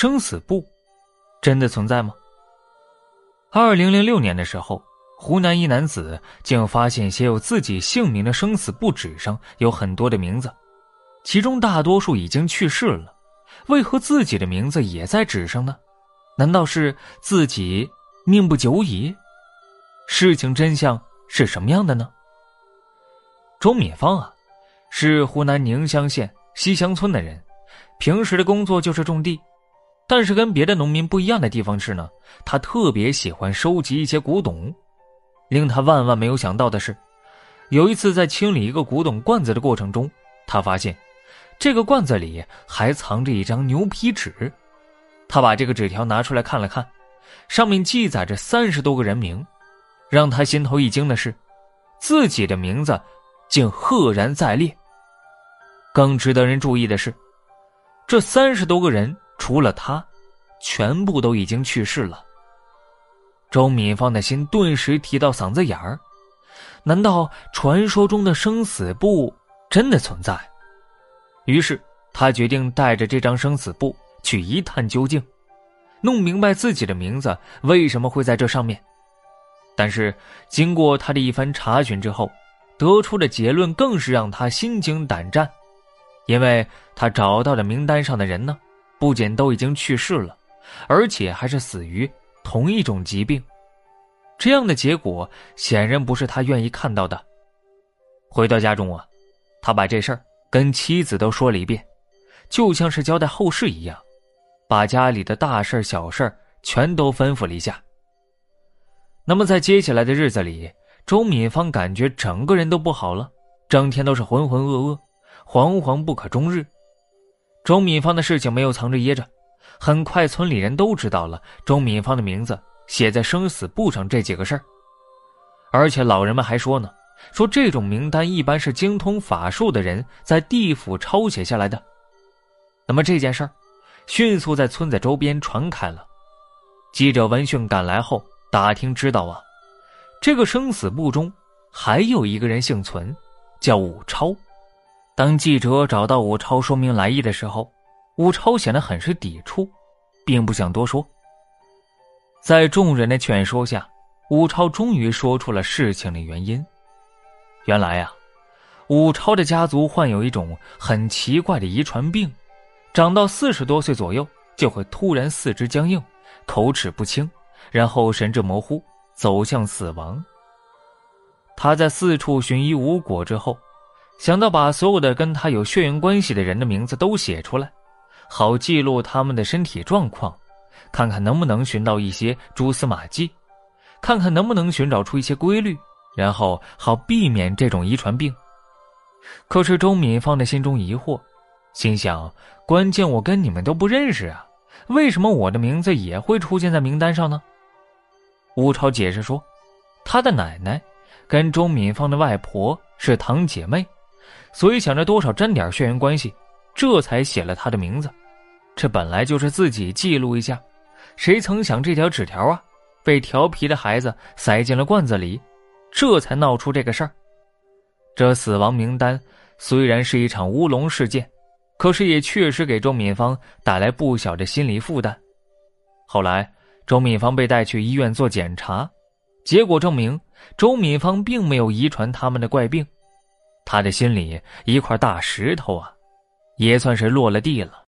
生死簿真的存在吗？二零零六年的时候，湖南一男子竟发现写有自己姓名的生死簿纸上有很多的名字，其中大多数已经去世了，为何自己的名字也在纸上呢？难道是自己命不久矣？事情真相是什么样的呢？周敏芳啊，是湖南宁乡县西乡村的人，平时的工作就是种地。但是跟别的农民不一样的地方是呢，他特别喜欢收集一些古董。令他万万没有想到的是，有一次在清理一个古董罐子的过程中，他发现这个罐子里还藏着一张牛皮纸。他把这个纸条拿出来看了看，上面记载着三十多个人名。让他心头一惊的是，自己的名字竟赫然在列。更值得人注意的是，这三十多个人。除了他，全部都已经去世了。周敏芳的心顿时提到嗓子眼儿，难道传说中的生死簿真的存在？于是他决定带着这张生死簿去一探究竟，弄明白自己的名字为什么会在这上面。但是经过他的一番查询之后，得出的结论更是让他心惊胆战，因为他找到的名单上的人呢？不仅都已经去世了，而且还是死于同一种疾病，这样的结果显然不是他愿意看到的。回到家中啊，他把这事儿跟妻子都说了一遍，就像是交代后事一样，把家里的大事小事全都吩咐了一下。那么在接下来的日子里，周敏芳感觉整个人都不好了，整天都是浑浑噩噩，惶惶不可终日。钟敏芳的事情没有藏着掖着，很快村里人都知道了钟敏芳的名字写在生死簿上这几个事儿，而且老人们还说呢，说这种名单一般是精通法术的人在地府抄写下来的。那么这件事儿迅速在村子周边传开了。记者闻讯赶来后打听知道啊，这个生死簿中还有一个人幸存，叫武超。当记者找到武超说明来意的时候，武超显得很是抵触，并不想多说。在众人的劝说下，武超终于说出了事情的原因。原来呀，武超的家族患有一种很奇怪的遗传病，长到四十多岁左右就会突然四肢僵硬、口齿不清，然后神志模糊，走向死亡。他在四处寻医无果之后。想到把所有的跟他有血缘关系的人的名字都写出来，好记录他们的身体状况，看看能不能寻到一些蛛丝马迹，看看能不能寻找出一些规律，然后好避免这种遗传病。可是周敏放在心中疑惑，心想：关键我跟你们都不认识啊，为什么我的名字也会出现在名单上呢？吴超解释说，他的奶奶跟周敏芳的外婆是堂姐妹。所以想着多少沾点血缘关系，这才写了他的名字。这本来就是自己记录一下，谁曾想这条纸条啊，被调皮的孩子塞进了罐子里，这才闹出这个事儿。这死亡名单虽然是一场乌龙事件，可是也确实给周敏芳带来不小的心理负担。后来，周敏芳被带去医院做检查，结果证明周敏芳并没有遗传他们的怪病。他的心里一块大石头啊，也算是落了地了。